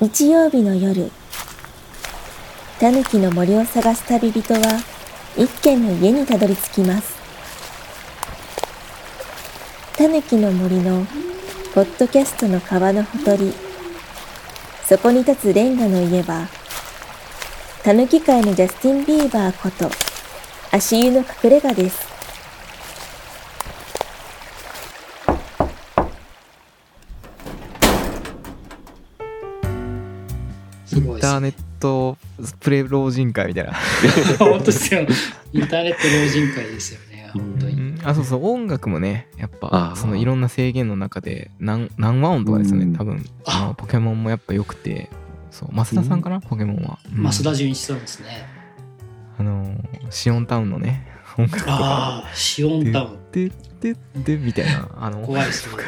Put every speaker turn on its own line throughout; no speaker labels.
日曜日の夜タヌキの森を探す旅人は一軒の家にたどり着きます。タヌキの森のポッドキャストの川のほとりそこに立つレンガの家はタヌキ界のジャスティン・ビーバーこと足湯の隠れ家です。
トプレ老人会みたいな
本当ですよ。インターネット老人会ですよね。本当に。
うんあそうそう音楽もねやっぱそのいろんな制限の中で何何和音とかですよね、
うん
多分
あ
ポケモンもやっぱ良くてそう増田さんかな、ポケモンは、うん
増田純一さんですね。
あのーシオンタウンのね音楽とか
ああ、シオンタウン。
でででみたいなあの
怖いですね。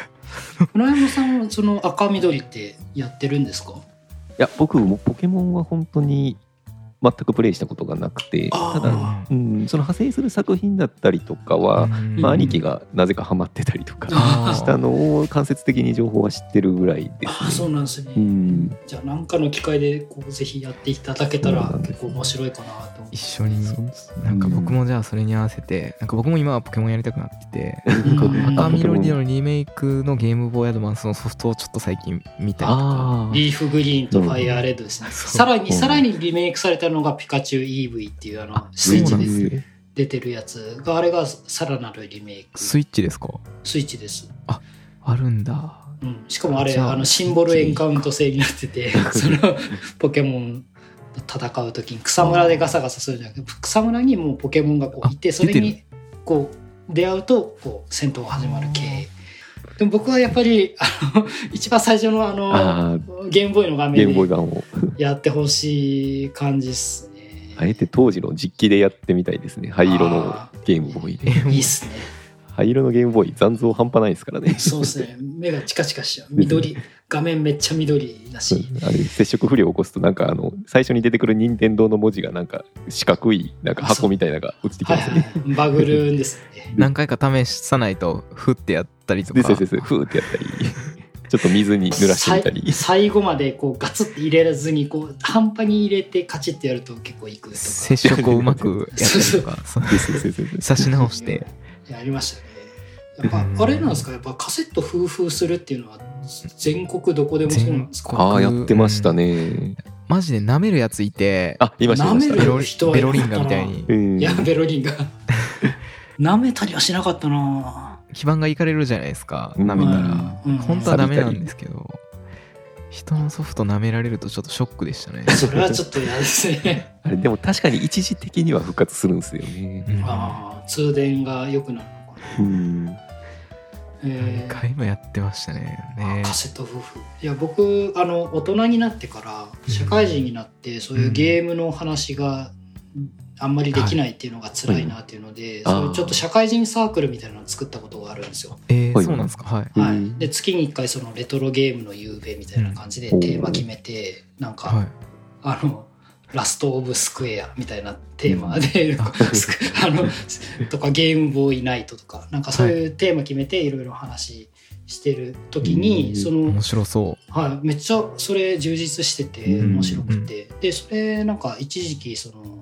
村山さんはその赤緑ってやってるんですか
いや僕もポケモンは本当に全くプレイしたことがなくてただ、うん、その派生する作品だったりとかは、
うん。
まあ、兄貴がなぜかハマってたりとかしたのを間接的に情報は知ってるぐらいです
ああ、そうなんですね。
うん。
じゃあ何かの機会でこうぜひやっていただけたら結構面白いかな
一緒になんか僕もじゃあそれに合わせてなんか僕も今はポケモンやりたくなってて
うん。
赤緑のリメイクのゲームボーイアドバンスのソフトをちょっと最近見たりとか。
あ
リーフグリーンとファイアーレッドですね。
そう。
さらに、
うん
さらにリメイクされたのがピカチュウ EV っていうあの、
あ
スイッチで
です
出てるやつが、あれがさらなるリメイク。
スイッチですか？
スイッチです。
あるんだ。
うん、しかもあれ
あ
あのシンボルエンカウント制になっててそのポケモンと戦う時に草むらでガサガサするんじゃなくて草むらにもうポケモンがこういて
あ
それにこう出会うとこう戦闘が始まる系。でも僕はやっぱりあの 一番最初のあの
あ
ゲームボーイの画面でやってほしい感じっすね。
あえて当時の実機でやってみたいですね。灰色のゲームボーイで。
いいっすね
灰色のゲームボーイ残像半端ないですからね。
そうですね。目がチカチカしちゃう。緑。画面めっちゃ緑だし
あれ接触不良を起こすとなんかあの最初に出てくる任天堂の文字がなんか四角いなんか箱みたいなのが落ちてき
はい
ますね。
はいはいバグるんですね。
何回か試さないとフってやったりとか。
ですですです。ふーってやったり。ちょっと水に濡らしてみたり。
最後までこうガツッて入れずにこう半端に入れてカチッてやると結構いくとか。
接触をうまくやったりとか。差し直して
やりましたね。やっぱ
うん。
あれなんですか？やっぱカセット封封するっていうのは全国どこでもそうなんですか？
ああやってましたね。
マジで舐めるやついて
あいましたいました。
舐める人は
ベロリンガみたいに。
うん。
いやベロリンが舐めたりはしなかったな。
基盤がいかれるじゃないですか
うん。
舐めたら。
うん。
本当はダメなんですけど人のソフト舐められるとちょっとショックでしたね。
それはちょっと嫌ですね。
あれでも確かに一時的には復活するんですよね。
うん
ああ通電が良くなるのかな。
うん。
えー
何回もやってましたね。ね。
カセット夫婦。いや僕あの大人になってから社会人になってそういうゲームの話があんまりできないっていうのが辛いなっていうので、
うん
そういうちょっと社会人サークルみたいなのを作ったことがあるんですよ。
はい。
えーそうなんですか？はい。
はい、
うん。
で月に1回そのレトロゲームの夕べみたいな感じで
うん。
テーマ決めて、なんか、
はい。
あのラスト・オブ・スクエアみたいなテーマで、スク あのとかゲームボーイナイトとかなんかそうい。うテーマ決めていろいろ話してる時に、
うん。
その
面白そ
はい、めっちゃそれ充実してて
うん。
面白くて、でそれなんか一時期その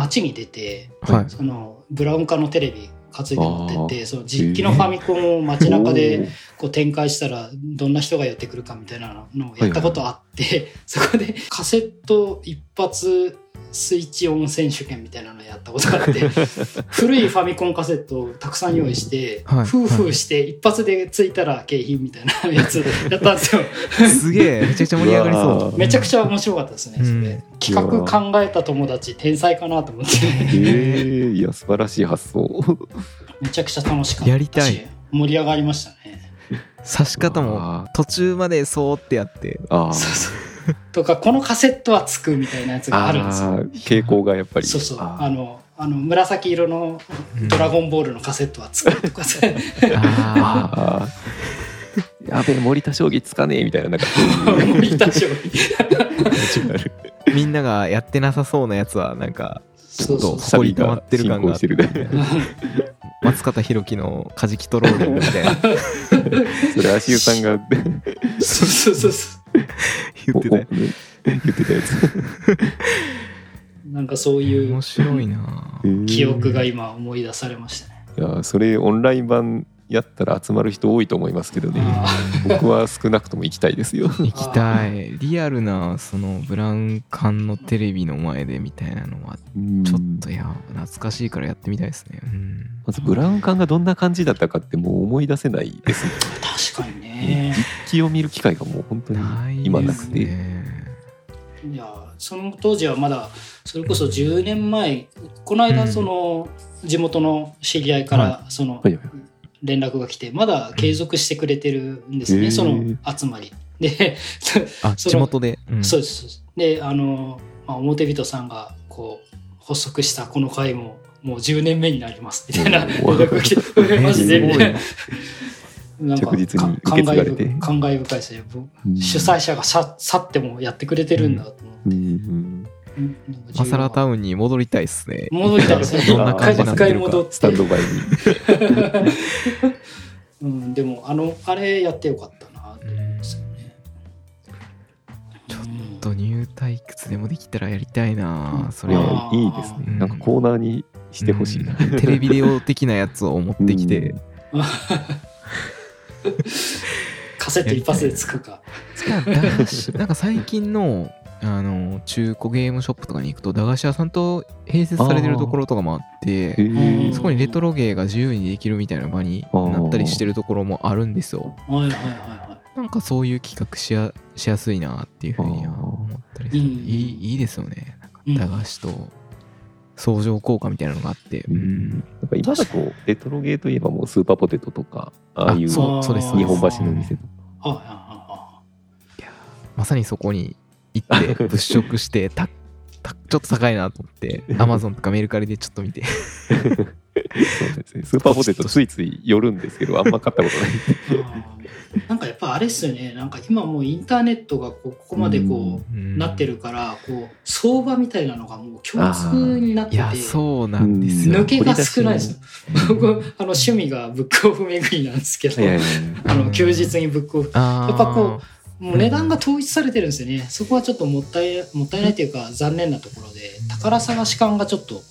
街に出て
うはい。
そのブラウン管のテレビ担いで持ってって
あ
その実機のファミコンを街中でこう展開したらどんな人が寄ってくるかみたいなのをやったことあって、そこでカセット一発スイッチオン選手権みたいなのやったことがあって 古いファミコンカセットをたくさん用意して、
はい。
フーフーして一発でついたら景品みたいなやつやったんですよ。
すげえめちゃくちゃ盛り上がりそ
めちゃくちゃ面白かったですね、
うん。
企画考えた友達天才かなと思って。
ええいや素晴らしい発想。
めちゃくちゃ楽しかったし
やりたい。
盛り上がりましたね。
う刺し方も
あ
途中までそうってやって。
あ
そうそう とかこのカセットはつくみたいなやつがあるんですよ。
傾向がやっぱり。
そうそう。
あ
あのあの紫色の「ドラゴンボール」のカセットはつくとかさ。
あ
あー。やべえ森田将棋つかねえみたいななんか
森田将棋。
みんながやってなさそうなやつはなんかちょっと誇り溜まってる感があって。松方弘樹のカジキトローリングみたいな。
それ足湯さんが。
そうそうそうそう。
言ってた
言ってたやつ。
なんかそういう
面白いな
えー
記憶が今思い出されましたね。
いやそれオンライン版やったら集まる人多いと思いますけどね。
あ
僕は少なくとも行きたいですよ。
行きたい。リアルなそのブラウン管のテレビの前でみたいなのはちょっといや懐かしいからやってみたいですね。うん。
まずブラウン管がどんな感じだったかってもう思い出せないですね。
確かにね。
実機を見る機会がもう本当に今な
です
くて、
ね
いやその当時はまだそれこそ10年前この間
うん。
その地元の知り合いからその
はいはい
連絡が来てまだ継続してくれてるんですね、
へー
その集まり。で
あ 地元で、うん。
そうですそうです。であの、まあ、表人さんがこう発足したこの会ももう10年目になりますみたいな連絡が来てえマジでみたいな。なんか
着実に
か
受け継がれて。
感慨深いですね。僕
うん。
主催者が去去ってもやってくれてるんだと思って。
うん
マサラタ
ウン
に戻りたいっすね。
戻りたいですね。
どんな感じになってるか。
一回戻って
スタンドバイに
うん、でもあのあれやってよかったなと思うんですよね。
ちょっと入退屈でもできたらやりたいなそ
いや
れは
いいですね、
うん。
なんかコーナーにしてほしいな、
うん。テレビデオ的なやつを持ってきて、
うん。カセット一発でつくか。
なんか最近のあの中古ゲームショップとかに行くと駄菓子屋さんと併設されてるところとかもあってそこにレトロゲーが自由にできるみたいな場になったりしてるところもあるんですよ。
はいはいはいは
なんかそういう企画しやしやすいなっていうふうには思ったりする。
うん。
いいいいですよね。なんか
うん。
駄菓子と相乗効果みたいなのがあって、
う
うん。ん
なんか今だとレトロゲーといえばもうスーパーポテトとかああいう
あそうそうですそう。です
日本橋の店とか。
まさにそこに行って物色してたたちょっと高いなと思ってアマゾンとかメルカリでちょっと見て。
そうですね。スーパーポテトついつい寄るんですけどあんま買ったことない。
なんかやっぱあれっすよね。なんか今もうインターネットがこうここまでこう、
うん。
なってるから、こう相場みたいなのがもう共通になってて。
いやそうなんですよ。
抜けが少ないです。よ。僕、あの趣味がブックオフ巡りなんですけど、あの休日にブックオフ。やっぱこもう値段が統一されてるんですよね。そこはちょっともったいもったいないというか残念なところで、宝探し感がちょっと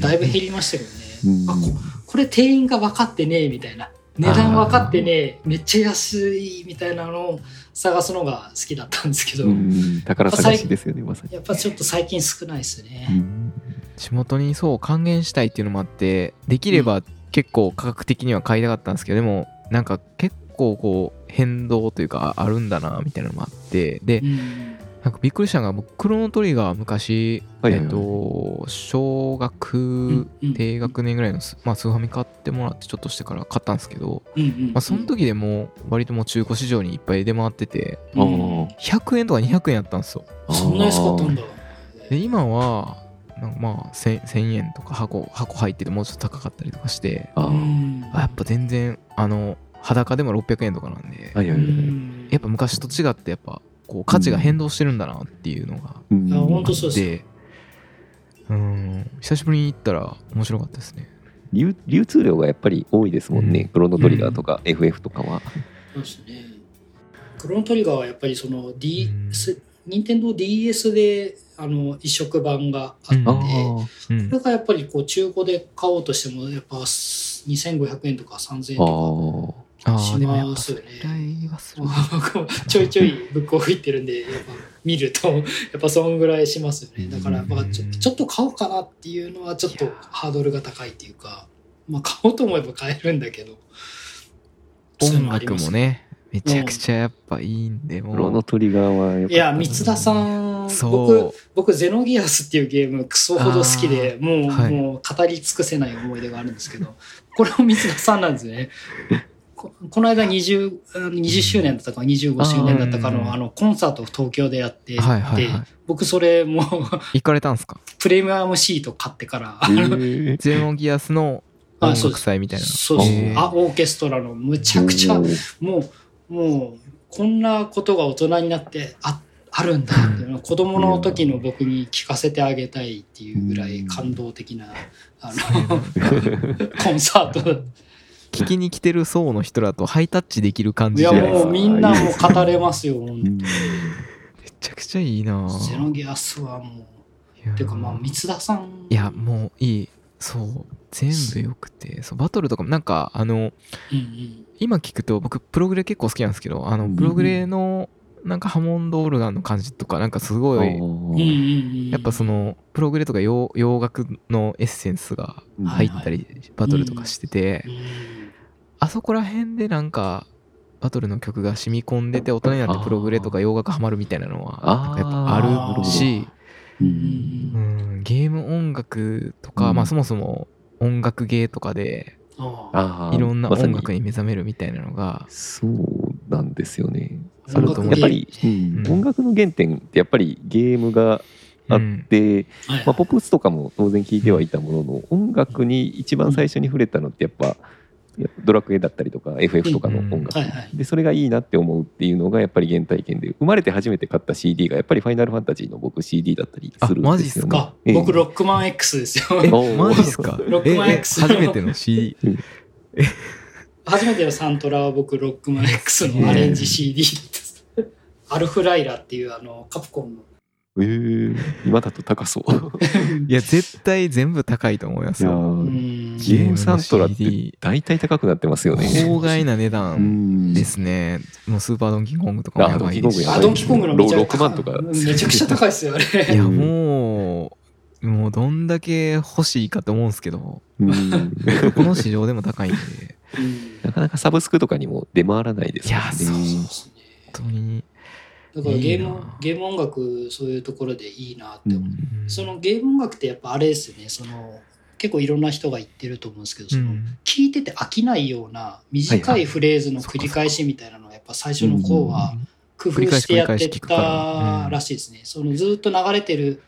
だいぶ減りましたけどね。
うん
あここれ店員が分かってねえみたいな。値段分かってねえ、めっちゃ安いみたいなのを探すのが好きだったんですけど、
うん宝探しですよねまさに、
やっぱちょっと最近少ないですね。
うん
地元にそう還元したいっていうのもあってできれば結構価格的には買いたかったんですけどでもなんか結構こう変動というかあるんだなみたいなのもあってで
うん。
なんかびっくりしたのが僕クロノトリガー昔、
はいはいはい。
えっと小学低学年ぐらいのス,、まあ、スーファミ買ってもらってちょっとしてから買ったんですけど、
うんうん
まあ、その時でもう割ともう中古市場にいっぱい出回ってて
うん。
あー
100円とか200円やったんですよ。
そんな安かったんだ。
で今はなんかまあ 1000, 1000円とか箱箱入っててもうちょっと高かったりとかして
あ
やっぱ全然あの裸でも600円とかなんで。
う
はいはいはい。
ん。
やっぱ昔と違ってやっぱこう価値が変動してるんだなっていうのが
うん。
いや本当そうですよ。
でうん。久しぶりに行ったら面白かったですね。
流流通量がやっぱり多いですもんね、
うん。
クロノトリガーとか FF とかは、
そうですね。クロノトリガーはやっぱりその D 任天堂 DS であの移植版があって、
うん。
あ
こ
ー
うん。
れがやっぱりこう中古で買おうとしてもやっぱ2500円とか3000円
あ
と
あ
しますよねちょいちょいブックオフ行ってるんでやっぱ見るとやっぱそんぐらいしますよね。だからまあちょちょっと買おうかなっていうのはちょっとハードルが高いっていうかまあ買おうと思えば買えるんだけど。
音楽もねめちゃくちゃやっぱいいんでも
クロノトリガーはやっぱ
いや、三田さん、僕、
そう。
僕、ゼノギアスっていうゲーム、クソほど好きで、もう、
はい。
もう語り尽くせない思い出があるんですけど、これも三田さんなんですね。ここの間20、あの20周年だったか25周年だったかの、あの、コンサートを東京でやって、で僕それもう、
行かれたんすか？
プレミアムシート買ってから、
へー。
ゼノギアスの音楽祭みたいな。
そうです。あ、オーケストラのむちゃくちゃ、もう、もう、こんなことが大人になってああるんだっていうのを子供の時の僕に聞かせてあげたいっていうぐらい感動的な、あの、コンサートだ
聞きに来てる層の人らとハイタッチできる感
いや
じじゃないですか
もうみんなもう語れますよ。
うん
めちゃくちゃいいな
ゼノギアスはも
いや
う。てかまあ、三田さん。
いやもういいそう全部よくてそうバトルとかもなんかあの
うんうん。
今聞くと僕プログレ結構好きなんですけどあ
うん
のプログレのなんかハモンドオルガンの感じとかなんかすごい。やっぱそのプログレとか洋洋楽のエッセンスが入ったりバトルとかしてて
うん。
あそこら辺でなんかバトルの曲が染み込んでて大人になってプログレとか洋楽ハマるみたいなのはなんかやっぱあるし
う
うん
ゲーム音楽とか
うん。
まあそもそも音楽ゲーとかでいろんな音楽に目覚めるみたいなのが
そうなんですよね。やっぱり、うん。
うん
音楽の原点ってやっぱりゲームがあっ
うん。
て、
はい
まあ、ポップスとかも当然聴いてはいたものの音楽に一番最初に触れたのってやっぱドラクエだったりとか FF とかの音楽。でそれがいいなって思うっていうのがやっぱり原体験で生まれて初めて買った CD がやっぱり「ファイナルファンタジー」の僕 CD だったりするんですよね。
あ、
ええ。
僕ロックマン X ですよ。
マジっすか？
ロックマン
ええ
X
初めての CD
初めてのサントラは僕ロックマン X のアレンジ CD です。アルフライラっていうあのカプコンの。
えー今だと高そう。
いや絶対全部高いと思いますよ。
ゲームサントラって大体高くなってますよね。
法外な値
う
段
ん
ですね。もうスーパードンキーコングとかもやばいですし。
あ
あ、ドンキーコングのめちゃ
ロ6万とか
めちゃくちゃ高い。ですよ、あれ。
いや
うん
もうもうどんだけ欲しいかと思うんですけど
うん。
この市場でも高いんで。
うん。
なかなかサブスクとかにも出回らないです
いやそう。本当に
だからゲームゲーム音楽そういうところでいいなって思う、
うん。
そのゲーム音楽ってやっぱあれですよね。その結構いろんな人が言ってると思うんですけどその、
うん。
聞いてて飽きないような短いフレーズの繰り返しみたいなのはやっぱ最初の方は工夫してやってたらしいですね。そのずっと流れてる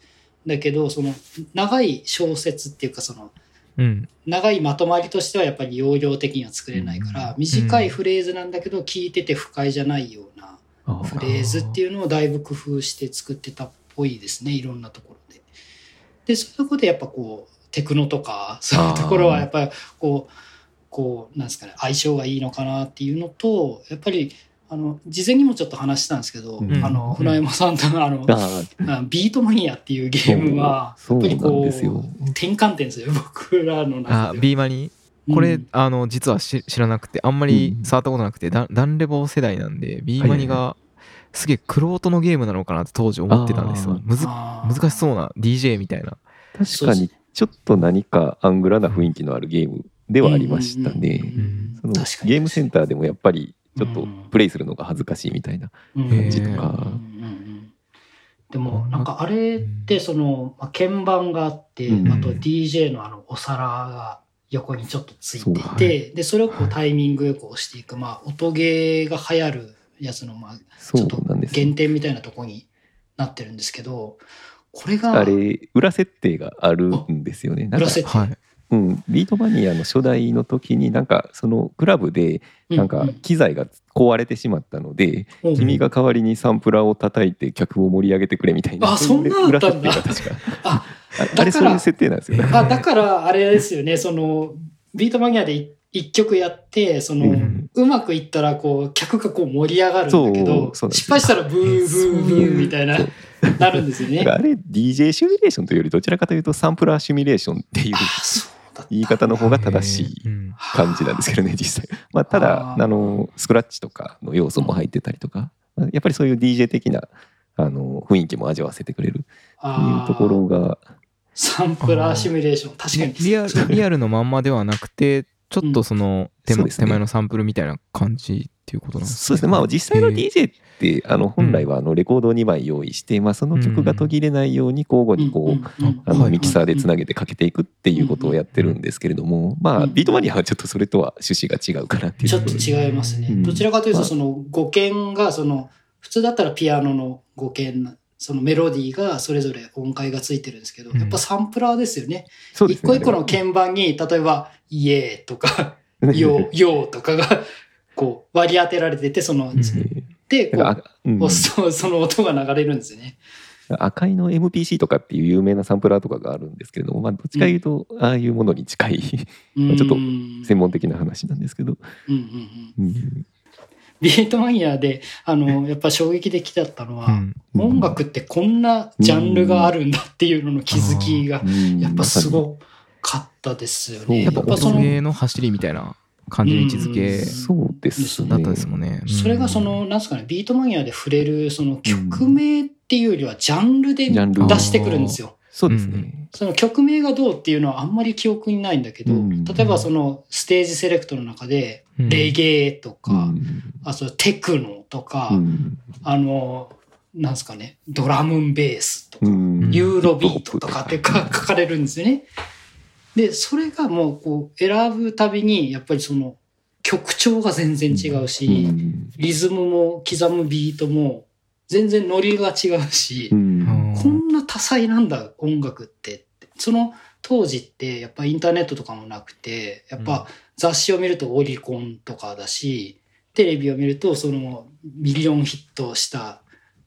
んだけどその長い小説っていうかその
うん。
長いまとまりとしてはやっぱり容量的には作れないから短いフレーズなんだけど聞いてて不快じゃないような
あ
フレーズっていうのをだいぶ工夫して作ってたっぽいですねいろんなところで。でそういうことでやっぱこうテクノとかそういうところはやっぱりこうこうなんですかね相性がいいのかなっていうのとやっぱりあの事前にもちょっと話したんですけど、
うん。
あの船山さんとのあの、ビートマニアっていうゲームはやっぱりこ
そう
転換点ですよ僕らの中
あ
では。
B マニ？これ、
うん
あの実は知知らなくてあんまり触ったことなくて、ダダンレボ世代なんで B マニがすげえクロートのゲームなのかなって当時思ってたんですよ。むず難しそうな DJ みたいな。
確かにちょっと何かアングラな雰囲気のあるゲームではありましたね。ゲームセンターでもやっぱりちょっと
うん。
プレイするのが恥ずかしいみたいな
うん。
感じ
とか。
うんうんうんでもなんかあれってその、まあ、鍵盤があって、
うん。
あと DJ のあのお皿が横にちょっとついてい
そう
て、でそれをこうタイミングよく押していく、まあ、音ゲーが流行るやつのまあちょっと原点みたいなとこになってるんですけどこれが
あれ裏設定があるんですよね。
裏設定。
はい
うん、ビートマニアの初代の時になんかそのクラブでなんか機材が壊れてしまったので、
うんう。ん
君が代わりにサンプラーを叩いて客を盛り上げてくれみたいな。
あそんな
裏
ったんだ。
設定が確か。
あ
あ
から
あれそういう設定なんですよね。
あだからあれですよね。そのビートマニアでい一曲やってその、
うん。
うまくいったらこう客がこう盛り上がるんだけど失敗したらブーブーブーみたいななるんですよね。
あれ DJ シミュレーションというよりどちらかというとサンプラーシミュレーションっていう言い方の方が正しい
うん。
感じなんですけどね実際。まあ、ただ
あ
のスクラッチとかの要素も入ってたりとかまあやっぱりそういう DJ 的なあの雰囲気も味わわせてくれるっていうところが。
サンプラーシミュレーション。確かに。
リアルリアルのまんまではなくてちょっとその手前のサンプルみたいな感じっていうことなんです
そうですね。まあ実際の DJ ってあの本来はあのレコードを2枚用意して、まあ、その曲が途切れないように交互にこう、あ
はい
のミキサーでつなげてかけていくっていうことをやってるんですけれども、まあ
うん
ビートマニアはちょっとそれとは趣旨が違うかなっていう。
ちょっと違いますね。
うん。
どちらかというと
まあ。
その語鍵がその普通だったらピアノの語鍵そのメロディーがそれぞれ音階がついてるんですけど、
うん。
やっぱサンプラーですよね。
そうですね。
一個一個の鍵盤に例えば「イエー」とか「ヨー」ヨーとかがこう割り当てられててその、
うん。
でこう その音が流れるんですよね。
赤いの MPC とかっていう有名なサンプラーとかがあるんですけれども、まあ、どっちかいうとああいうものに近い
うん。
ちょっと
うん
専門的な話なんですけど、
うんうんうん。
うん。
ビートマニアで、あの、やっぱ衝撃的だったのは、
うん。
音楽ってこんなジャンルがあるんだっていうのの気づきが、
うん。
やっぱす
ま
ごかったですよ
そう
ね。
やっぱ音
やっぱその、
ゲーの走りみたいな感じの位置づ
うん。
け
そうですね。
だったですもんね。うん。
それがそ、の、なんすかね、ビートマニアで触れる、その曲名っていうよりはジャンルで出してくるんですよ。
そうですね、
その曲名がどうっていうのはあんまり記憶にないんだけど、
うん。
例えばそのステージセレクトの中で、
うん。
レゲエとか、
うん。
あとテクノとか、
うん。
あの、なんすかね、ドラムンベースとか、
うん。
ユーロビートとかってか。書かれるんですよね。で、それがもうこう選ぶたびに、やっぱりその曲調が全然違うし、
うん
リズムも刻むビートも全然ノリが違うし、
うん
こんな多彩なんだ音楽ってって。その当時ってやっぱインターネットとかもなくて、やっぱ雑誌を見るとオリコンとかだし、テレビを見るとそのミリオンヒットした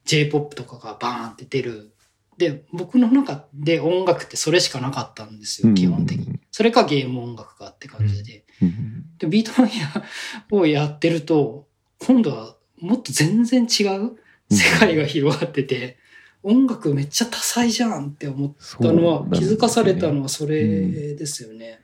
J-POP とかがバーンって出る。で、僕の中で音楽ってそれしかなかったんですよ、基本的に。それかゲーム音楽かって感じで。
うん。
で、ビートマニアをやってると、今度はもっと全然違う世界が広がってて、音楽めっちゃ多彩じゃんって思ったのは、気づかされたのはそれですよね。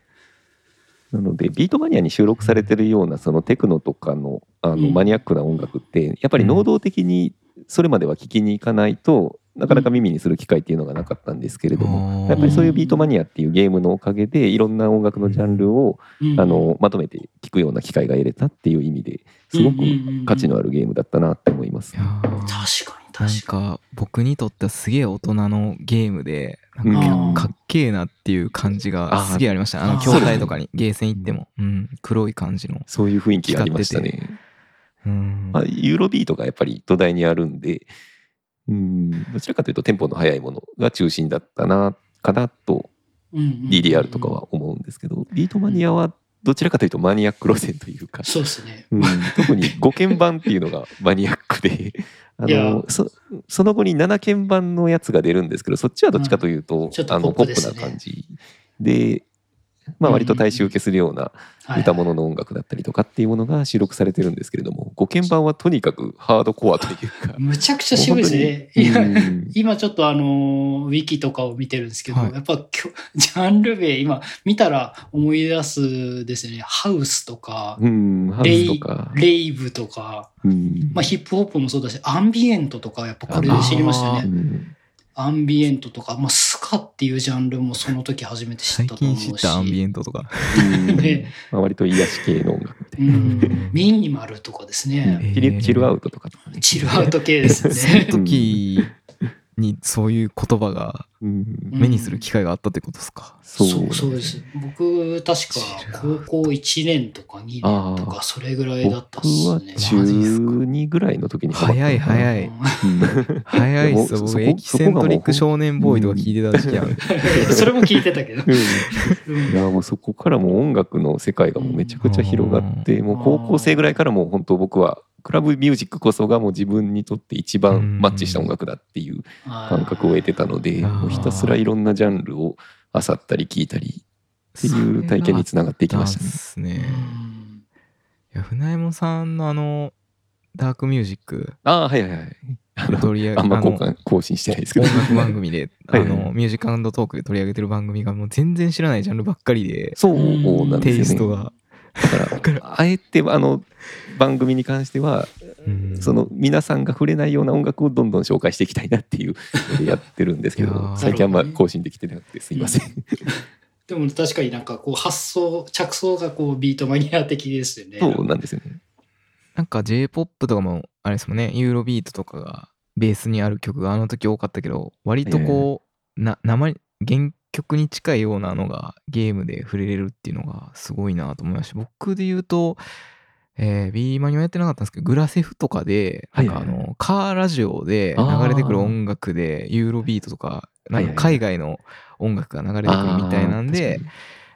なのでビートマニアに収録されてるようなそのテクノとかのあの
うん。
マニアックな音楽ってやっぱり能動的にそれまでは聴きに行かないとなかなか耳にする機会っていうのがなかったんですけれどもやっぱりそういうビートマニアっていうゲームのおかげでいろんな音楽のジャンルを
うん。
あのまとめて聴くような機会が得れたっていう意味ですごく価値のあるゲームだったなって思います。
確かに
なん
確か
か僕にとってはすげえ大人のゲームでな
うん。
んかかっけえなっていう感じがすげえありましたあの
あー
筐体とかにゲーセン行っても、うん、黒い感じの、
そういう雰囲気がありましたね。
うん。
まあ、ユーロビートがやっぱり土台にあるんで、うん、どちらかというとテンポの速いものが中心だったな、かなと DDR とかは思うんですけど、ビートマニアはどちらかというとマニアック路線というか、
そうですね。
うん、特に5鍵盤っていうのがマニアックで あのそその後に7鍵盤のやつが出るんですけどそっちはどっちかというと,、
ん。ちょっと
あのポップな感じで、まあ、割と大衆受けするような
はい。
歌物の音楽だったりとかっていうものが収録されてるんですけれども5鍵盤はとにかくハードコアというか。
むちゃくちゃ渋いですね。今ちょっとあの、ウィキとかを見てるんですけど、
はい。
やっぱきょ ジャンル名今見たら思い出すですね、ハウスとか、レイレイブとか、
うん。
まあヒップホップもそうだし、アンビエントとかやっぱこれで知りましたね。
うん
アンビエントとか、まあスカっていうジャンルもその時初めて知っ
最
たと思うし。
近知ったアンビエントとか、
うん。
ね。
まあ割と癒し系の。音楽みたいな、
うん。ミニマルとかですね。
えー。
チルアウトとか
チルアウト系です
その
ね。
時にそういう言葉が
うん。
目にする機会があったってことですか、
そ
そうう
なん
そうです。僕、確か高校1年とか2年と
あ
か、
ー。
それぐらいだったっすね。
中2ぐらいの時に
早い早い。
うん。
早いっす。僕エキセントリック少年ボーイとか聞いてた時期ある、
うん。それも聞いてたけど。
うん。
うん。
いやもうそこからもう音楽の世界がもうめちゃくちゃ広がって、
うん。
もう高校生ぐらいからもう本当僕はクラブミュージックこそがもう自分にとって一番マッチした音楽だっていう感覚を得てたので、もうひたすらいろんなジャンルを漁ったり聞いたりっていう体験につながっていきましたね。
ですね
うん
いや船山さんのあのダークミュージック
ああはいはいはい。あの
取り上げ
あんま更新してないですけど。
音楽番組であ
はいはい
のミュージックトークで取り上げてる番組がもう全然知らないジャンルばっかりで
そうなん
テ
ですよね。
イストが、
だから あえてあの番組に関しては
うん
その皆さんが触れないような音楽をどんどん紹介していきたいなっていうので やってるんですけど最近あんま更新できてなくてすいません。
でも確かになんかこう発想、着想がこうビートマニア的ですよね。
そうなんですよね。
なんか J-POP とかもあれですもんねユーロビートとかがベースにある曲があの時多かったけど割とこう、な生原曲に近いようなのがゲームで触れれるっていうのがすごいなと思いました僕で言うとえー、ビーマニはやってなかったんですけどグラセフとかでなんかあ
はい。はい
のカーラジオで流れてくる音楽でユーロビートとかなんか海外の音楽が流れてくるみたいなんで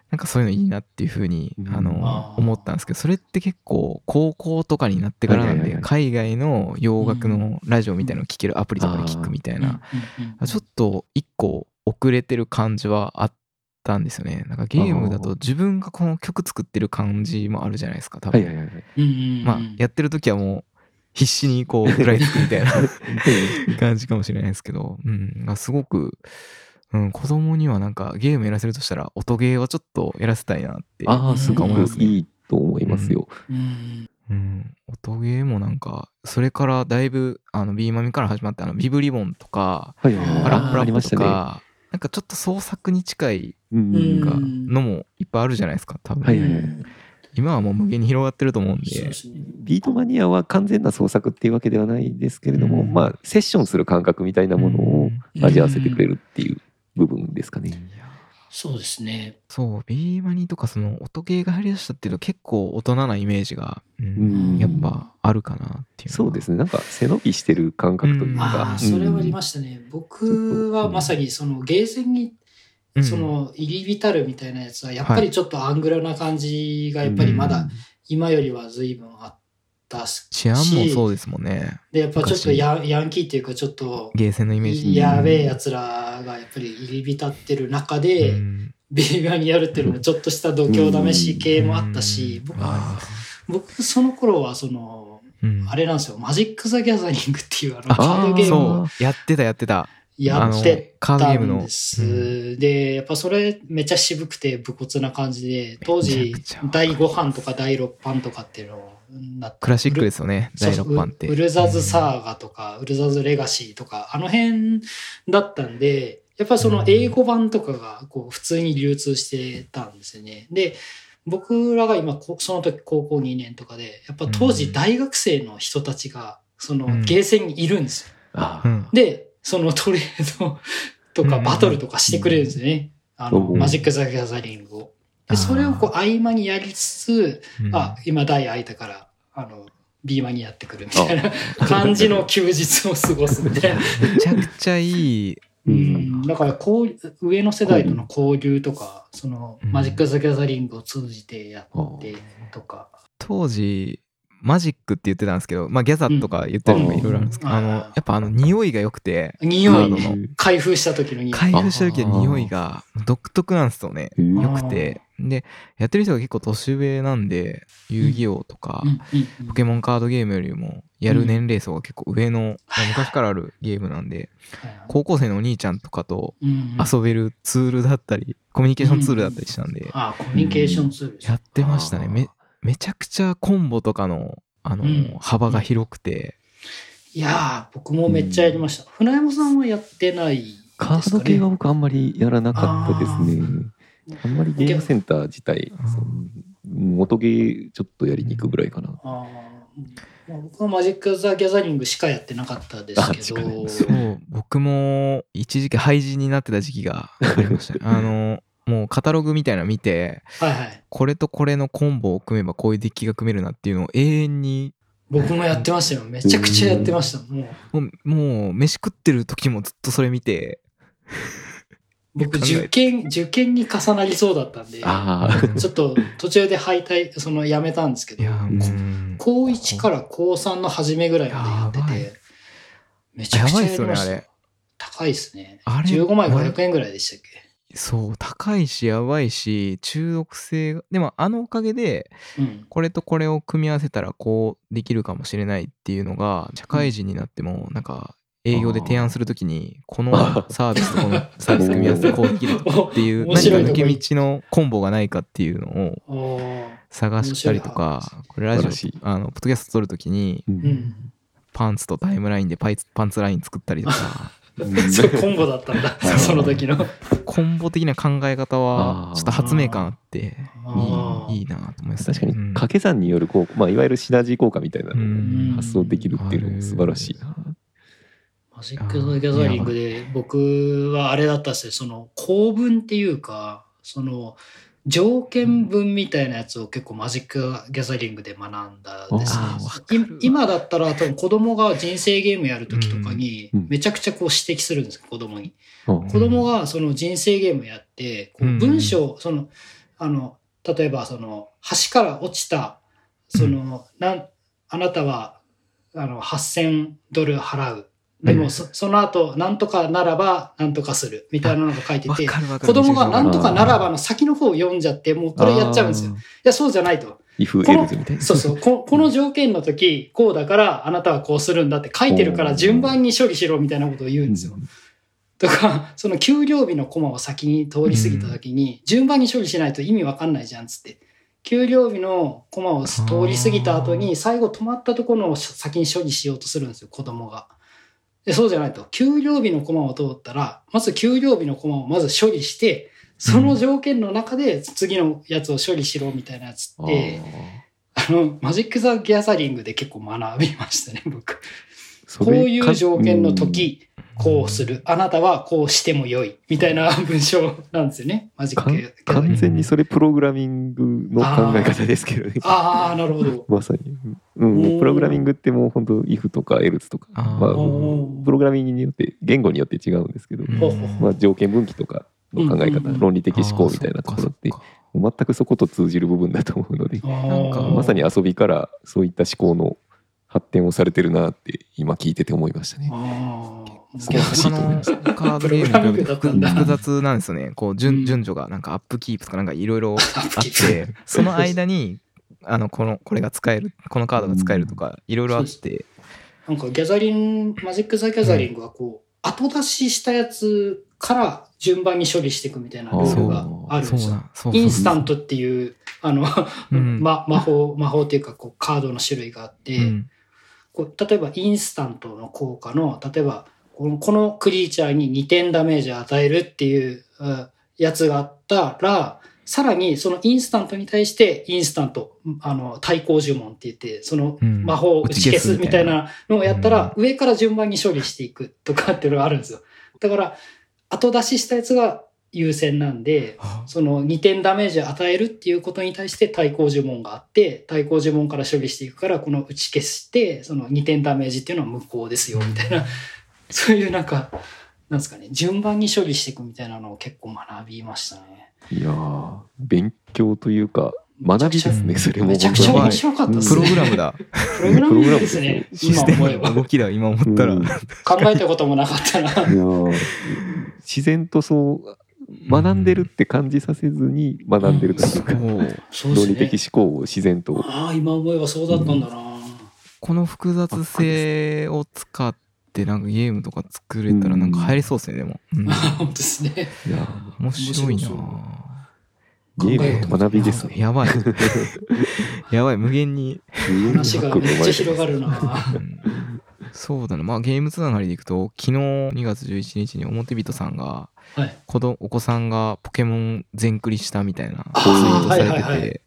なんかそういうのいいなっていうふうに、
うん。
あの思ったんですけどそれって結構高校とかになってからなんで
はいはいはい。
海外の洋楽のラジオみたいなのを聴けるアプリとかで聞くみたいな、ちょっと一個遅れてる感じはあったんですよねなんかゲームだと自分がこの曲作ってる感じもあるじゃないですか多分、
はいはいはいはい。
まあやってる時はもう必死にこう食らいつくみたいな 感じかもしれないですけど、うん、がすごく、うん、子供にはなんかゲームやらせるとしたら音ゲーはちょっとやらせたいなって
ああ、すごく
思いますね。
いいと思いますよ。
うん
うん、音ゲーもなんかそれからだいぶあのビーマミから始まってあのビブリボンとか
はいはいはい。
パラップラップと
ありましたね。
か、なんかちょっと創作に近い
うん。
うん。
なんかのもいっぱいあるじゃないですか多分、
はいはいはい。
今はもう無限に広がってると思うんで。
ビートマニアは完全な創作っていうわけではないですけれども、
うん。
まあセッションする感覚みたいなものを味わわせてくれるっていう部分ですかね。
そうですね。
そうビーマニとかその音ゲーが入りだしたっていうと結構大人なイメージが、うん
うん。
やっぱあるかなっていう
そうですね。なんか背伸びしてる感覚という
うん。
あ
か
あ、それはあり
し
ましたね。僕はまさにそのゲーセンに
うん。
その入り浸るみたいなやつはやっぱりちょっとアングラな感じがやっぱりまだ今よりは随分あったし
治安もそうですもんね。
でやっぱちょっとヤンヤンキーっていうかちょっと
ゲーセンのイメージ
やべえやつらがやっぱり入り浸ってる中で、
うん。
ビーガンにやるっていうのもちょっとした度胸試し系もあったし、僕
あ
僕その頃はその
ーうん。
あれなんですよマジック・ザ・ギャザリングっていうあの
あ
カードゲーム
やってたやってた。
やって
あのカード
た
ゲームの。
ん。です。で、やっぱそれめっちゃ渋くて武骨な感じで、当
め
時第5版とか第6版とかっていうのを
クラシックですよね。第
そう
6版って。
ウウルザズ・サーガとか、ウルザズ・レガシーとか、あの辺だったんで、やっぱその英語版とかがこう普通に流通してたんですよね。で、僕らが今、こその時高校2年とかで、やっぱ当時大学生の人たちが、その
うん。
ゲーセンにいるんですよ。
うん。
で、そのトレードとか
うん
バトルとかしてくれるんですよね。あの、
うん。
マジック・ザ・ギャザリングを。で、それをこう合間にやりつつ、
うん。
あ、今台空いたから、あの、ビーマにやってくるみたいな感じの休日を過ごすみたいな。
めちゃくちゃいい。
うん、だからこう上の世代との交流とか、その
うん。
マジック・ザ・ギャザリングを通じてやってとか。
当時マジックって言ってたんですけどまあギャザとか言ったりとかいろいろあるんですけど、
うん
あのやっぱあの匂いが良くて
匂い。
の
ね。開封した時の匂い。
開封した時の匂いが独特なんですよね。良くて。でやってる人が結構年上なんで遊戯王とか、
うん。うん。うん。
ポケモンカードゲームよりもやる年齢層が結構上の、まあ昔からあるゲームなんで高校生のお兄ちゃんとかと
うん。
遊べるツールだったりコミュニケーションツールだったりしたんで、
あコミュニケーションツール
やってましたね。めめちゃくちゃコンボとかのあの、
うん。
幅が広くて、
いやー、僕もめっちゃやりました。船山さんはやってないですか、ね、
カード系は僕あんまりやらなかったですね。あんまりゲームセンター自体、元ゲーちょっとやりに行くぐらいかな。
あー。まあ僕はマジック・ザ・ギャザリングしかやってなかったですけど。
そう僕も一時期廃人になってた時期がありました。ね あのもうカタログみたいなの見て
はいはい。
これとこれのコンボを組めばこういうデッキが組めるなっていうのを永遠に
僕もやってましたよ。めちゃくちゃやってました。もう。
もう飯食ってる時もずっとそれ見て。
僕受験受験に重なりそうだったんでちょっと途中で敗退そのやめたんですけど高1から高3の初めぐらいまでやっててめちゃくちゃ
や
りました。高いですね。
あれ
15枚500円ぐらいでしたっけ？
そう高いしやばいし中毒性がでもあのおかげで
うん。
これとこれを組み合わせたらこうできるかもしれないっていうのが社会人になってもなんか営業で提案するときにこのサービスとこのサービス組み合わせてこうできるとかっていう
面
何か抜け道のコンボがないかっていうのを探したりとかこれラジオあのポッドキャスト撮るときにパンツとタイムラインでパイツパンツライン作ったりとか
そうコンボだったんだ。
はい。
その時の。
コンボ的な考え方はちょっと発明感あっていいいいなと思います
確かに
うん。
掛け算による効果、まあ、いわゆるシナジー効果みたいなの
うん。
を発想できるっていうのも素晴らしい。な。
マジック・ザ・ギャザリングで僕はあれだったんですよ。その構文っていうかその条件文みたいなやつを結構マジック・ギャザリングで学んだですね。今だったら多分子供が人生ゲームやる時とかに
うん。
めちゃくちゃこう指摘するんですよ子供に。
うん。
子供がその人生ゲームやってこう
うん。
文章そのあの、例えばその、橋から落ちた、その、なん、あなたは、あの、8000ドル払う。でもそ、その後、なんとかならば、なんとかする。みたいなのが書いてて、子供がなんとかならば
あ
の先の方を読んじゃって、もうこれやっちゃうんですよ。いや、そうじゃないと。この
else みたいな。
そうそう。こ この条件の時、こうだから、あなたはこうするんだって書いてるから、順番に処理しろみたいなことを言うんですよ。とか、その給料日のコマを先に通り過ぎた時に、順番に処理しないと意味わかんないじゃんっつって。給料日のコマを通り過ぎた後に、最後止まったところを先に処理しようとするんですよ、子供が。でそうじゃないと。給料日のコマを通ったら、まず給料日のコマをまず処理して、その条件の中で次のやつを処理しろみたいなやつって、あの、マジック・ザ・ギャザリングで結構学びましたね、僕。こういう条件の時、こうする。あなたはこうしても良い。みたいな文章なんですよね。マジック・。
完全にそれプログラミングの考え方ですけどね。
ああ、なるほど。
まさに。うん、プログラミングってもう本当 if とか else とか、まあ、プログラミングによって言語によって違うんですけど、まあ、条件分岐とかの考え方、論理的思考みたいなところって全くそこと通じる部分だと思うので、
なんか
まさに遊びからそういった思考の発展をされてるなって今聞いてて思いましたね。素晴らしい
カードゲーム複雑なんですよね。こう順
うん
順序がなんかアップキープとかなんかいろいろあって、その間にあのこのこれが使えるこのカードが使えるとかいろいろあって、
なんかギャザリング、マジック・ザ・ギャザリングはこう、後出ししたやつから順番に処理していくみたいなルールがあるんですよ。インスタントっていう、あの、
うん
ま、魔法、魔法っていうか、こう、カードの種類があって、
うん
こう例えばインスタントの効果の、例えば、このこのクリーチャーに2点ダメージを与えるっていううんやつがあったら、さらにそのインスタントに対してインスタント、あの、対抗呪文って言って、その
うん
魔法を打ち消すみたいなのをやったら、
う
上から順番に処理していくとかっていうのがあるんですよ。だから、後出ししたやつが優先なんで、その2点ダメージを与えるっていうことに対して対抗呪文があって、対抗呪文から処理していくから、この打ち消して、その2点ダメージっていうのは無効ですよ、みたいな、そういうなんか、なんですかね、順番に処理していくみたいなのを結構学びましたね。
いやー勉強というか学びですねそれも
めちゃくちゃ面白かったですね。
プログラムだ。
プログラムですね。
システム
今思えば。
の動きだ今思ったら。
うん
考えたこともなかったな。
いやー自然とそう学んでるって感じさせずに学んでるというか、
そう
そうね。
論理的。思考を自然と。
ああ、今思えばそうだったんだな。
この複雑性を使ってなんかゲームとか作れたらなんか入りそうですねでも、うん。
本当ですね。
いや
面白いな。
ゲームの学びですね。
やばい。やばい無限に、
話がめっちゃ広がるな。
うんそうだなまあゲームつながりでいくと昨日2月11日に表人さんが
はい。
子供お子さんがポケモン全クリしたみたいなツイ
あ
ートされてて。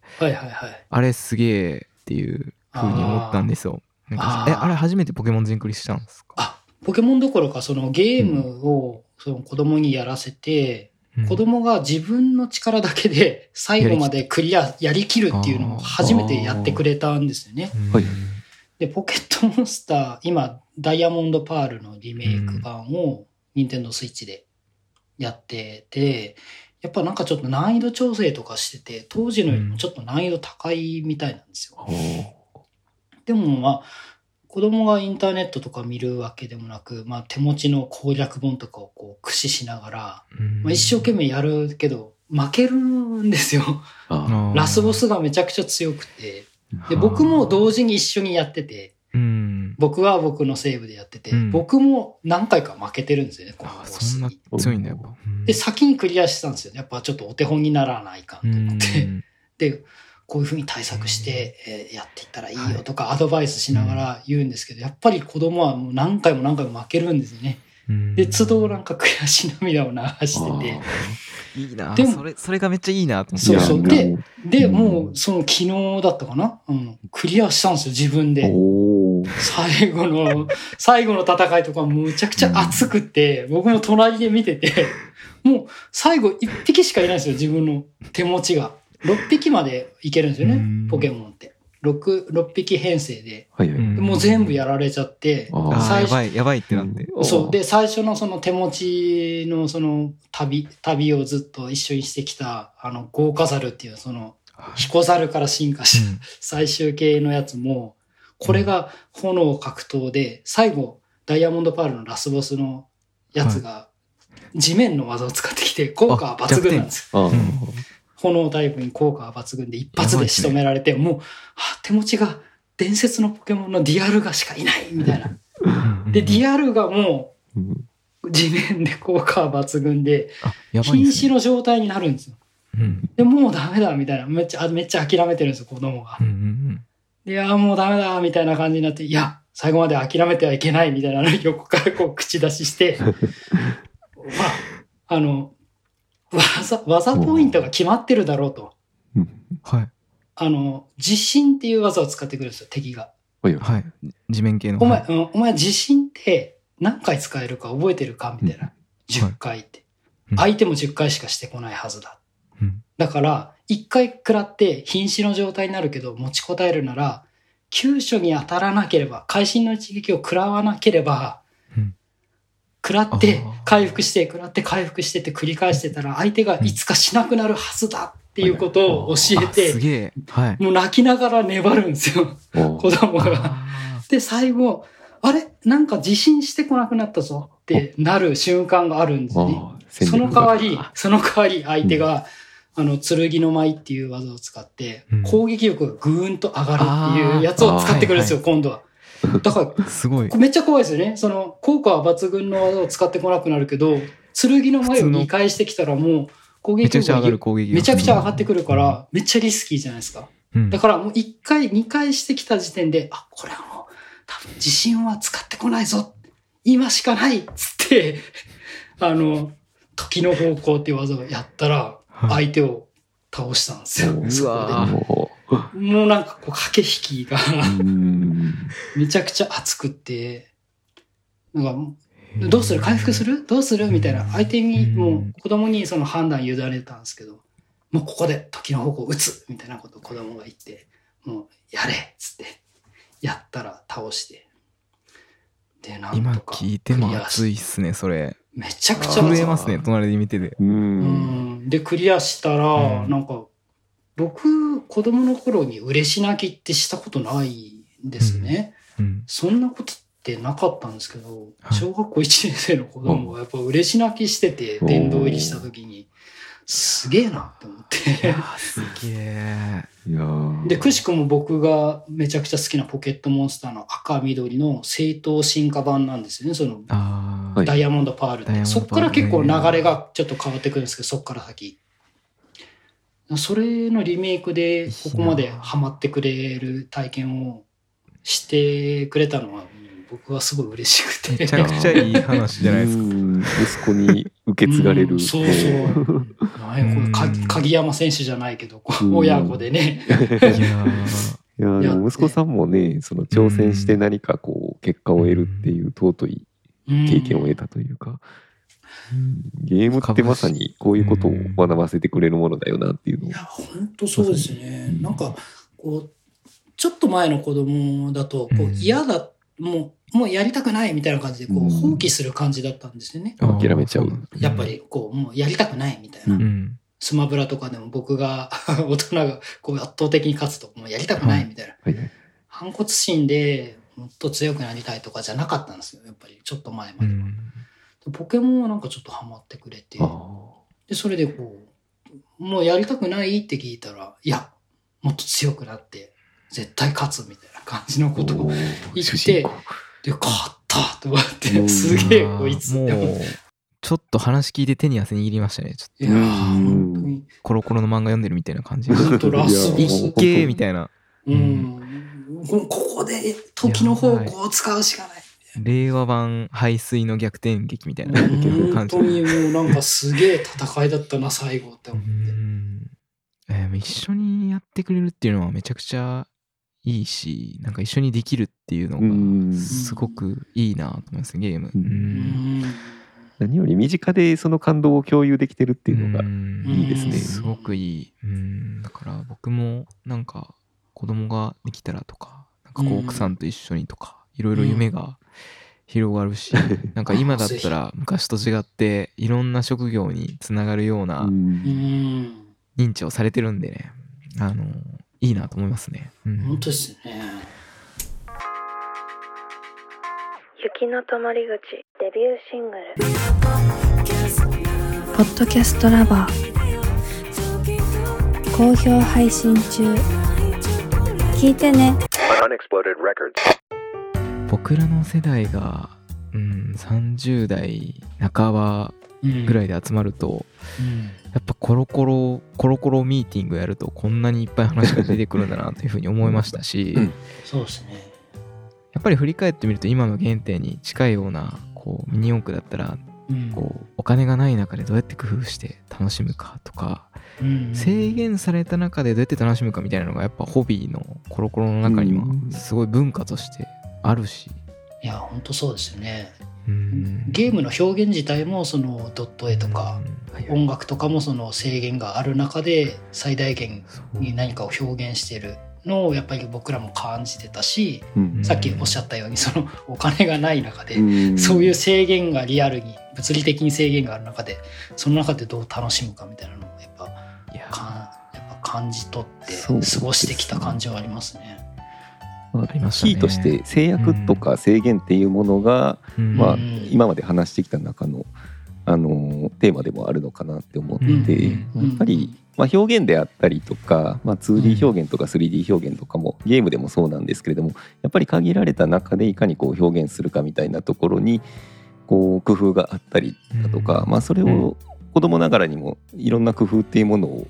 あれすげえっていう風に思ったんですよ。なんか
あー
えあれ初めてポケモン全クリしたんですか、
あ、ポケモンどころか、そのゲームをその子供にやらせて、
うん。
子供が自分の力だけで最後までクリア、やりきるっていうのを初めてやってくれたんですよね。
うん。
はい
で、ポケットモンスター、今、ダイヤモンドパールのリメイク版を、ニンテンドースイッチでやってて、やっぱなんかちょっと難易度調整とかしてて、当時のよりもちょっと難易度高いみたいなんですよ。でもまあ、子供がインターネットとか見るわけでもなく、まあ手持ちの攻略本とかをこう駆使しながら、
うん
まあ、一生懸命やるけど、負けるんですよ。
あ
ラスボスがめちゃくちゃ強くて。で、僕も同時に一緒にやってて、
うん
僕は僕のセーブでやってて、
うん
僕も何回か負けてるんですよね、このボ
あ
ス
そんな
に。
強いんだやっぱ、うん
で、先にクリアしてたんですよ。やっぱちょっとお手本にならないかんと思って。
うん
で、こういうふうに対策して、えーやっていったらいいよとかアドバイスしながら言うんですけど、やっぱり子供はもう何回も何回も負けるんですよね。
うん
で、都度なんか悔し涙を流してて。
いいな
でも
それそれがめっちゃいいなと思って
そうそうで
も
で、
うん
もうその昨日だったかな？うん。クリアしたんですよ、自分
う
で。最後の、最後の戦いとかむちゃくちゃ熱くって、僕も隣で見てて、もう最後1匹しかいないんですよ、自分の手持ちが。6匹までいけるんですよね
うん、
ポケモンって。6、6匹編成で。
はいはい。
もう全部やられちゃって、最初
やばいやばいってなって、
うん。
そう。で、最初のその手持ちのその旅、旅をずっと一緒にしてきた、あの、豪華ザルっていうその、彦ザルから進化した
うん。
最終形のやつも、これが炎格闘で、最後、ダイヤモンドパールのラスボスのやつが、地面の技を使ってきて、効果は抜群なんですよ。炎タイプに効果は抜群で一発で仕留められて、もう、は手持ちが伝説のポケモンのディアルガしかいないみたいな。で、ディアルガも
うん。
地面で効果は抜群で、瀕死の状態になるんですよ。
うん。
で、もうダメだみたいな。めっちゃ、あめっちゃ諦めてるんですよ、子供が。いや、もうダメだみたいな感じになって、いや、最後まで諦めてはいけないみたいなのを横からこう口出しして、まあ、あの、技、技ポイントが決まってるだろうと。
うん
はい
あの、地震っていう技を使ってくるんですよ、敵が。
はい
地面系の
お前、お前地震って何回使えるか覚えてるかみたいな。10回って。
うん
相手も10回しかしてこないはずだ。
うん
だから、1回食らって瀕死の状態になるけど持ちこたえるなら、急所に当たらなければ、会心の一撃を食らわなければ、
うん
食らって回復して、食らって回復してって繰り返してたら、相手がいつかしなくなるはずだっていうことを教えて、
げえ。はい。
もう泣きながら粘るんですよ、
あ
子供が。
あ
で、最後、あれ？なんか自信してこなくなったぞってなる瞬間があるんですよね。その代わり、その代わり相手が、あの、剣の舞っていう技を使って
うん、
攻撃力がぐーんと上がるっていうやつを使ってくるんですよ、今度は。だから、
ーすごい
めっちゃ怖いですよね。その、効果は抜群の技を使ってこなくなるけど、剣の舞を2回してきたらもう、攻
めちゃくちゃ上がる
撃力が
攻撃が
めちゃくちゃ上がってくるから、めっちゃリスキーじゃないですか。
うん
だからもう1回、2回してきた時点で、あ、これはもう、多分自信は使ってこないぞ。今しかないっつって、あの、時の方向っていう技をやったら、
はい
相手を倒したんですよ。
う
わ
も
うなんかこう駆け引きがめちゃくちゃ熱くって、なんか、どうする？回復する？どうする？みたいな。相手に、もう子供にその判断委ねたんですけど、もうここで時の方向を打つみたいなことを子供が言って、もうやれっつって、やったら倒して。で、なん
今
とか。
聞いても熱いっすねそれ。
めちゃくちゃ熱い。
震えますね隣で見てて。
う
うんん。で、クリアしたら、
うん。
なんか、僕、子供の頃に嬉し泣きってしたことないんですね。
うん。
そんなことってなかったんですけど、
はい。
小学校1年生の子供がやっぱ嬉し泣きしてて、
うん
殿堂入りした時に、すげえなって思っ
い
て。
すげえ。
で、くしくも僕がめちゃくちゃ好きなポケットモンスターの赤緑の正当進化版なんですよね、そのダイヤモンドパールって。そっから結構流れがちょっと変わってくるんですけど、そっから先。それのリメイクでここまでハマってくれる体験をしてくれたのは、うん僕はすごい嬉しくて。
めちゃくちゃいい話じゃないですか。
うん。息子に受け継がれる。
うんそうそう。鍵山選手じゃないけど、親子でね。
いや
息子さんもね、その挑戦して何かこう結果を得るっていう尊い経験を得たというか、うんゲームってまさにこういうことを学ばせてくれるものだよなっていうのを
いや、本当そうですね。なんか、こう、ちょっと前の子供だと、こ
う
うん嫌だ、もう、もうやりたくないみたいな感じで、こ
う
放棄する感じだったんですよね。
諦めちゃう
やっぱり、こう、もうやりたくないみたいな。
うん
うん
スマブラとかでも僕が、大人が、こう、圧倒的に勝つと、もうやりたくないみたいな。
はいはい
反骨心で、もっと強くなりたいとかじゃなかったんですよ。やっぱり、ちょっと前までは。
うん
ポケモンはなんかちょっとハマってくれて。
あ
で、それでこう、もうやりたくないって聞いたら、いや、もっと強くなって、絶対勝つみたいな感じの
ー
ことを。言ってで、勝ったと思っ
う
て、
ん
すげえこいつって思って。
もうちょっと話聞いて手に汗握りましたねちょっと
いや本当に。
コロコロの漫画読んでるみたいな感じ
本当ラスボス
いっ。けーみたいな
うん。こここで時の方向を使うしかない。
令和版排水の逆転劇みたいな
本
感じ。
当にもうなんかすげえ戦いだったな、最後って
う
思って。
ん。えー一緒にやってくれるっていうのはめちゃくちゃいいしなんか一緒にできるっていうの
うん
がすごくいいなと思いますゲーム。
何より身近でその感動を共有できてるっていうのが
うん。
いいですね。
すごくいい。うん。だから僕もなんか子供ができたらとかなんかこう奥さんと一緒にとかいろいろ夢が広がるし、なんか今だったら昔と違っていろんな職業につながるような認知をされてるんでねあのいいなと思いますね。うん。
本当ですね。
雪の止まり口デビューシングル。
ポッドキャストラバー好評配信中。聞いてね。
Unexploded Records.
僕らの世代が、うん、30代半ば
うん。
ぐらいで集まると、
うん。
やっぱコロコロコロコロミーティングやるとこんなにいっぱい話が出てくるんだなというふうに思いましたし、
うん。
そうですね。
やっぱり振り返ってみると今の原点に近いようなこうミニ四駆だったら
うん。
こうお金がない中でどうやって工夫して楽しむかとか
うん。
制限された中でどうやって楽しむかみたいなのがやっぱホビーのコロコロの中には
うん。
すごい文化としてあるし、
いや本当そうですよね。
うん。
ゲームの表現自体もそのドット絵とか音楽とかもその制限がある中で最大限に何かを表現しているのをやっぱり僕らも感じてたし
うん。
さっきおっしゃったようにそのお金がない中で
うん。
そういう制限がリアルに物理的に制限がある中でその中でどう楽しむかみたいなのをやっぱ
いや。
かやっぱ感じ取って過ごしてきた感じはありますね。
キーとして制約とか制限っていうものが、
うん。
まあ
うん
今まで話してきた中の、あのーテーマでもあるのかなって思って、
うん。
やっぱり、まあ、表現であったりとか、まあ、2D 表現とか 3D 表現とかもゲームでもそうなんですけれどもやっぱり限られた中でいかにこう表現するかみたいなところにこう工夫があったりだとか、
うん。
まあ、それを子供ながらにもいろんな工夫っていうものを、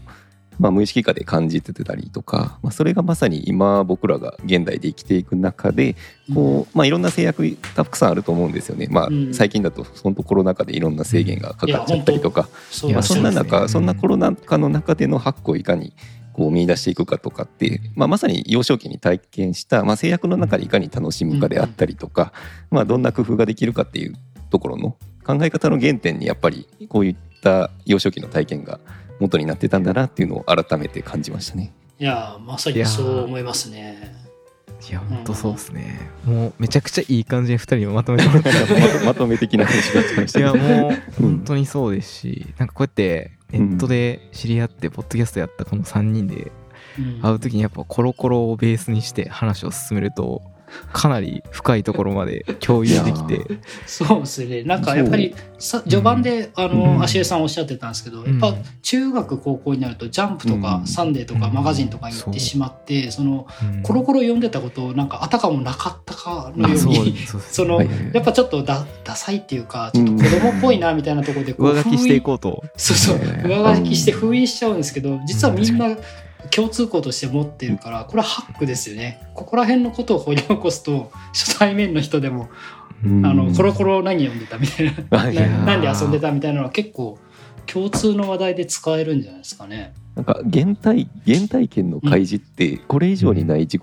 まあ、無意識下で感じてたりとか、まあ、それがまさに今僕らが現代で生きていく中でこう、まあ、いろんな制約たくさんあると思うんですよね、まあ
うん、
最近だと本当コロナ禍でいろんな制限がかかっちゃったりとか、まあ、そんな中、
ね
そんなコロナ禍の中でのハックをいかにこう見出していくかとかって、まあ、まさに幼少期に体験した、まあ、制約の中でいかに楽しむかであったりとか、まあ、どんな工夫ができるかっていうところの考え方の原点にやっぱりこういった幼少期の体験が元になってたんだなっていうのを改めて感じましたね。
いやまさにそう思いますね。
いや本当そうですね、もうめちゃくちゃいい感じに2人をまとめてもらった
まと まとめ的な話がしました。
いやもう本当にそうですし、なんかこうやってネットで知り合ってポッドキャストやったこの3人で
うん。
会う時にやっぱコロコロをベースにして話を進めるとかなり深いところまで共有できて。
そうですね。なんかやっぱりさ序盤であ
うん。
の足江さんおっしゃってたんですけど、やっぱ中学高校になると「ジャンプ」とか「
うん。
サンデー」とか
うん。
マガジンとかに行ってしまってその
うん。
コロコロ読んでたことをなんかあたかもなかったかの
あそう
ように
そ
のやっぱちょっとダダサいっていうかちょっと子供っぽいなみたいなところでこう
上書きしてい
封
こうと。
印そうそう上書きして封印しちゃうんですけど実はみんな共通項として持ってるからこれはハックですよね。ここら辺のことを掘り起こすと初対面の人でも
うん。
あのコロコロ何読んでたみたいな
はい。
やー
ななんで遊んでたみたいなのは結構共通の話題で使えるんじゃないですかね。
なんか原体原体験の開示ってこれ以上にない自己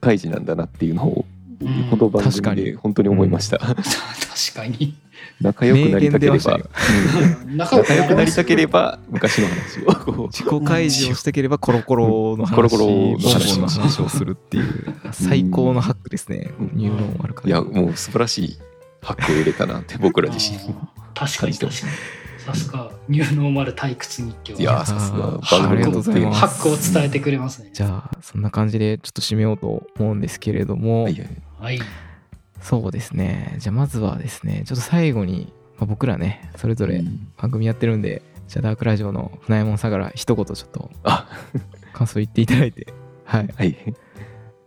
開示なんだなっていうのを
うん
この番
確かに。
組で本当に思いました。
確かに。
仲良くなりたければ。
仲
仲良くなりたければ昔の話を。
自己開示をしたければコロコロの話
コロコロの
話
をする。っていう。最高のハックですね。
うん
ニューノーマルから。
いやもう素晴らしいハックを入れたなって僕ら自身。
あー。確かに確かに。さすがニューノーマル退屈日記
いや
は
さすが。
あー
番組の
ありがとうございます
ハックを伝えてくれますね。
じゃあそんな感じでちょっと締めようと思うんですけれども、
はいはい
はい。
そうですね。じゃあまずはですねちょっと最後に、まあ、僕らねそれぞれ
うん。
番組やってるんでじゃあダークラジオの船山さんから一言ちょっと
あ。
感想言っていただいて。はい。
はい。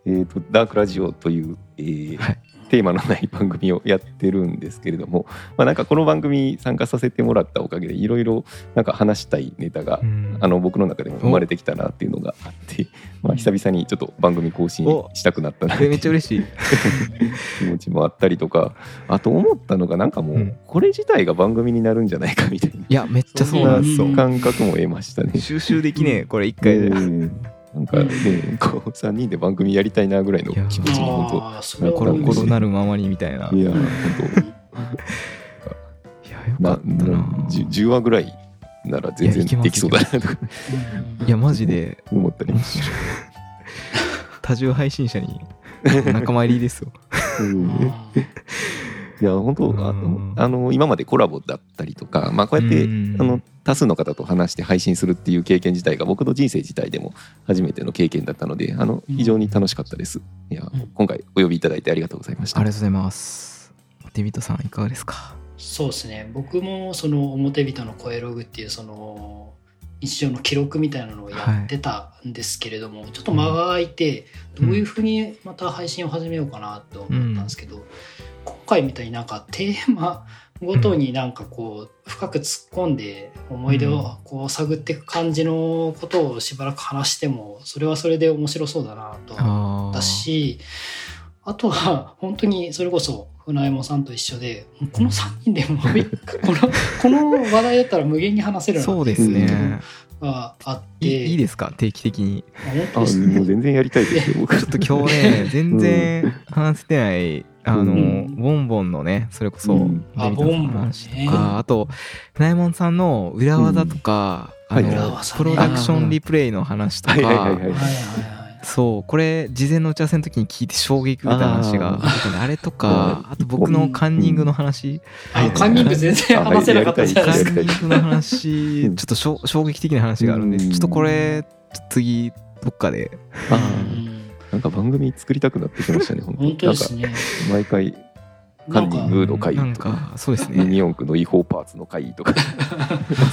えーとダークラジオという、えー
はい
テーマのない番組をやってるんですけれども、まあ、なんかこの番組参加させてもらったおかげでいろいろなんか話したいネタが
うん。
あの僕の中でも生まれてきたなっていうのがあって、まあ、久々にちょっと番組更新したくなったなって
めっちゃ嬉しい。
気持ちもあったりとかあと思ったのがなんかも
う
これ自体が番組になるんじゃないかみたい
いやめっちゃそうなん
感覚も得ましたね。
収集できねえこれ一回で。
うんなんかねこう3人で番組やりたいなぐらいの気持ちに本当
コロコロ
な
なるままにみたいな。い
や本
いやよ
当な
かったな。
な 10, 10話ぐらいなら全然できそうだなとか
いやマジで。
思ったりもし
多重配信者に仲間入りですよ。
うんいや本当あ
うん。
のあの今までコラボだったりとか、まあ、こうやってあ
うん
の多数の方と話して配信するっていう経験自体が僕の人生自体でも初めての経験だったのであの
うん。
非常に楽しかったです。いや
うん。
今回お呼びいただいてありがとうございました。
ありがとうございます。デビットさんいかがですか？
そうですね。僕もその表人の声ログっていうその日常の記録みたいなのをやってたんですけれども、ちょっと間が空いて
うん。
どういうふうにまた配信を始めようかなと思ったんですけど、今回みたいになんかテーマごとになんかこう深く突っ込んで思い出をこう探っていく感じのことをしばらく話してもそれはそれで面白そうだなと思
あ
ったしあとは本当にそれこそ船山さんと一緒でこの3人でもこのこの話題だったら無限に話せるな
そうですね。
があって。
いいですか？定期的に。
あ
もう全然やりたいですよ 僕。
ちょっと今日ね、全然話せてない、あの、
うん。
ボンボンのね、それこそ、
あボンボンね。
か、あと、船右衛門さんの裏技とか、プロダクションリプレイの話と
はいはいはい
か、
はい。
はいはいはい
そう、これ、事前の打ち合わせの時に聞いて衝撃受けた話があったんで、あれとか、あと僕のカンニングの話、
あカンニング全然話せなかったじゃ
カ
ないですか。
ンニングの話、
うん。
ちょっと衝撃的な話があるんで、
うん。
ちょっとこれ、次、どっかで、
なんか番組作りたくなってきましたね本当
本当ですね。
なんか毎回カンニングの回
なん
とか
か、そうです
ミ
ね。
ニ四駆の違法パーツの回とか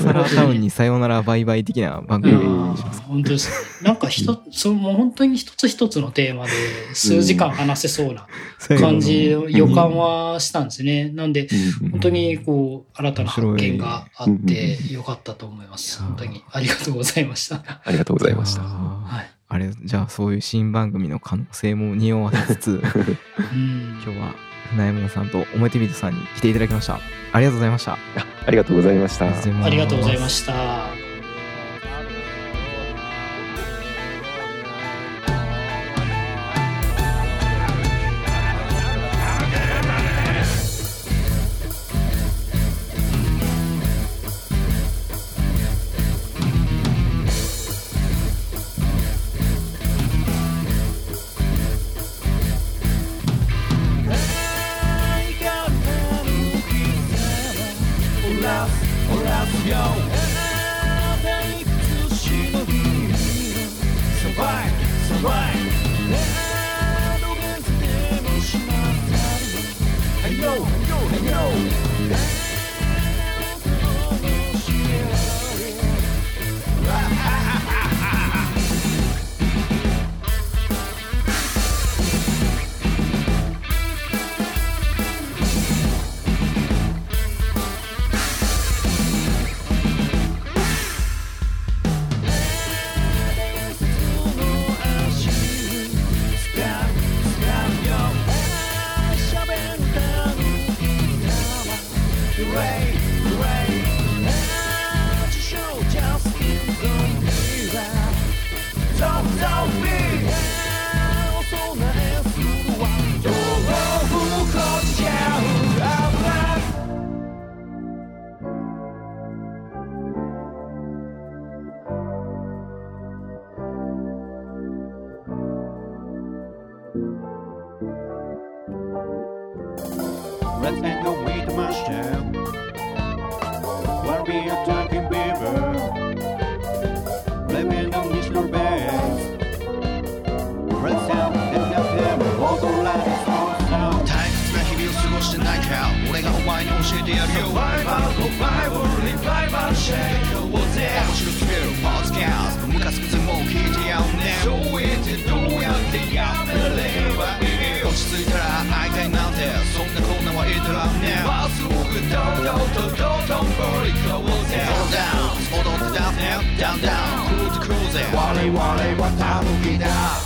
サラタウンにさよならバイバイ的な番組。
本当ですね。なんかひと、そのもう本当に一つ一つのテーマで数時間話せそうな感じ、予感はしたんですね。なんで、本当にこう、新たな発見があってよかったと思います。
面白い
本当にありがとうございました。
ありがとうございました
あ
はい。
ーあれ、じゃあそういう新番組の可能性も匂わせつつ、
うん
今日は船山さんと表人さんに来ていただきました。ありがとうございました。
ありがとうございました
ありがとうございま
し
した。
Let's end the way to my show. Wanna be a talking beaver. Living on national base. Let's sound in the film. All the lights on sound.
退屈な日々を過ごしてないか俺がお前に教えてやるよ Survival, survival, revival, shake 面白 すぐ堂々と道頓堀行こうぜ Fall down 踊ってダンスね Down down クルーズクルーズ我々はタヌキだ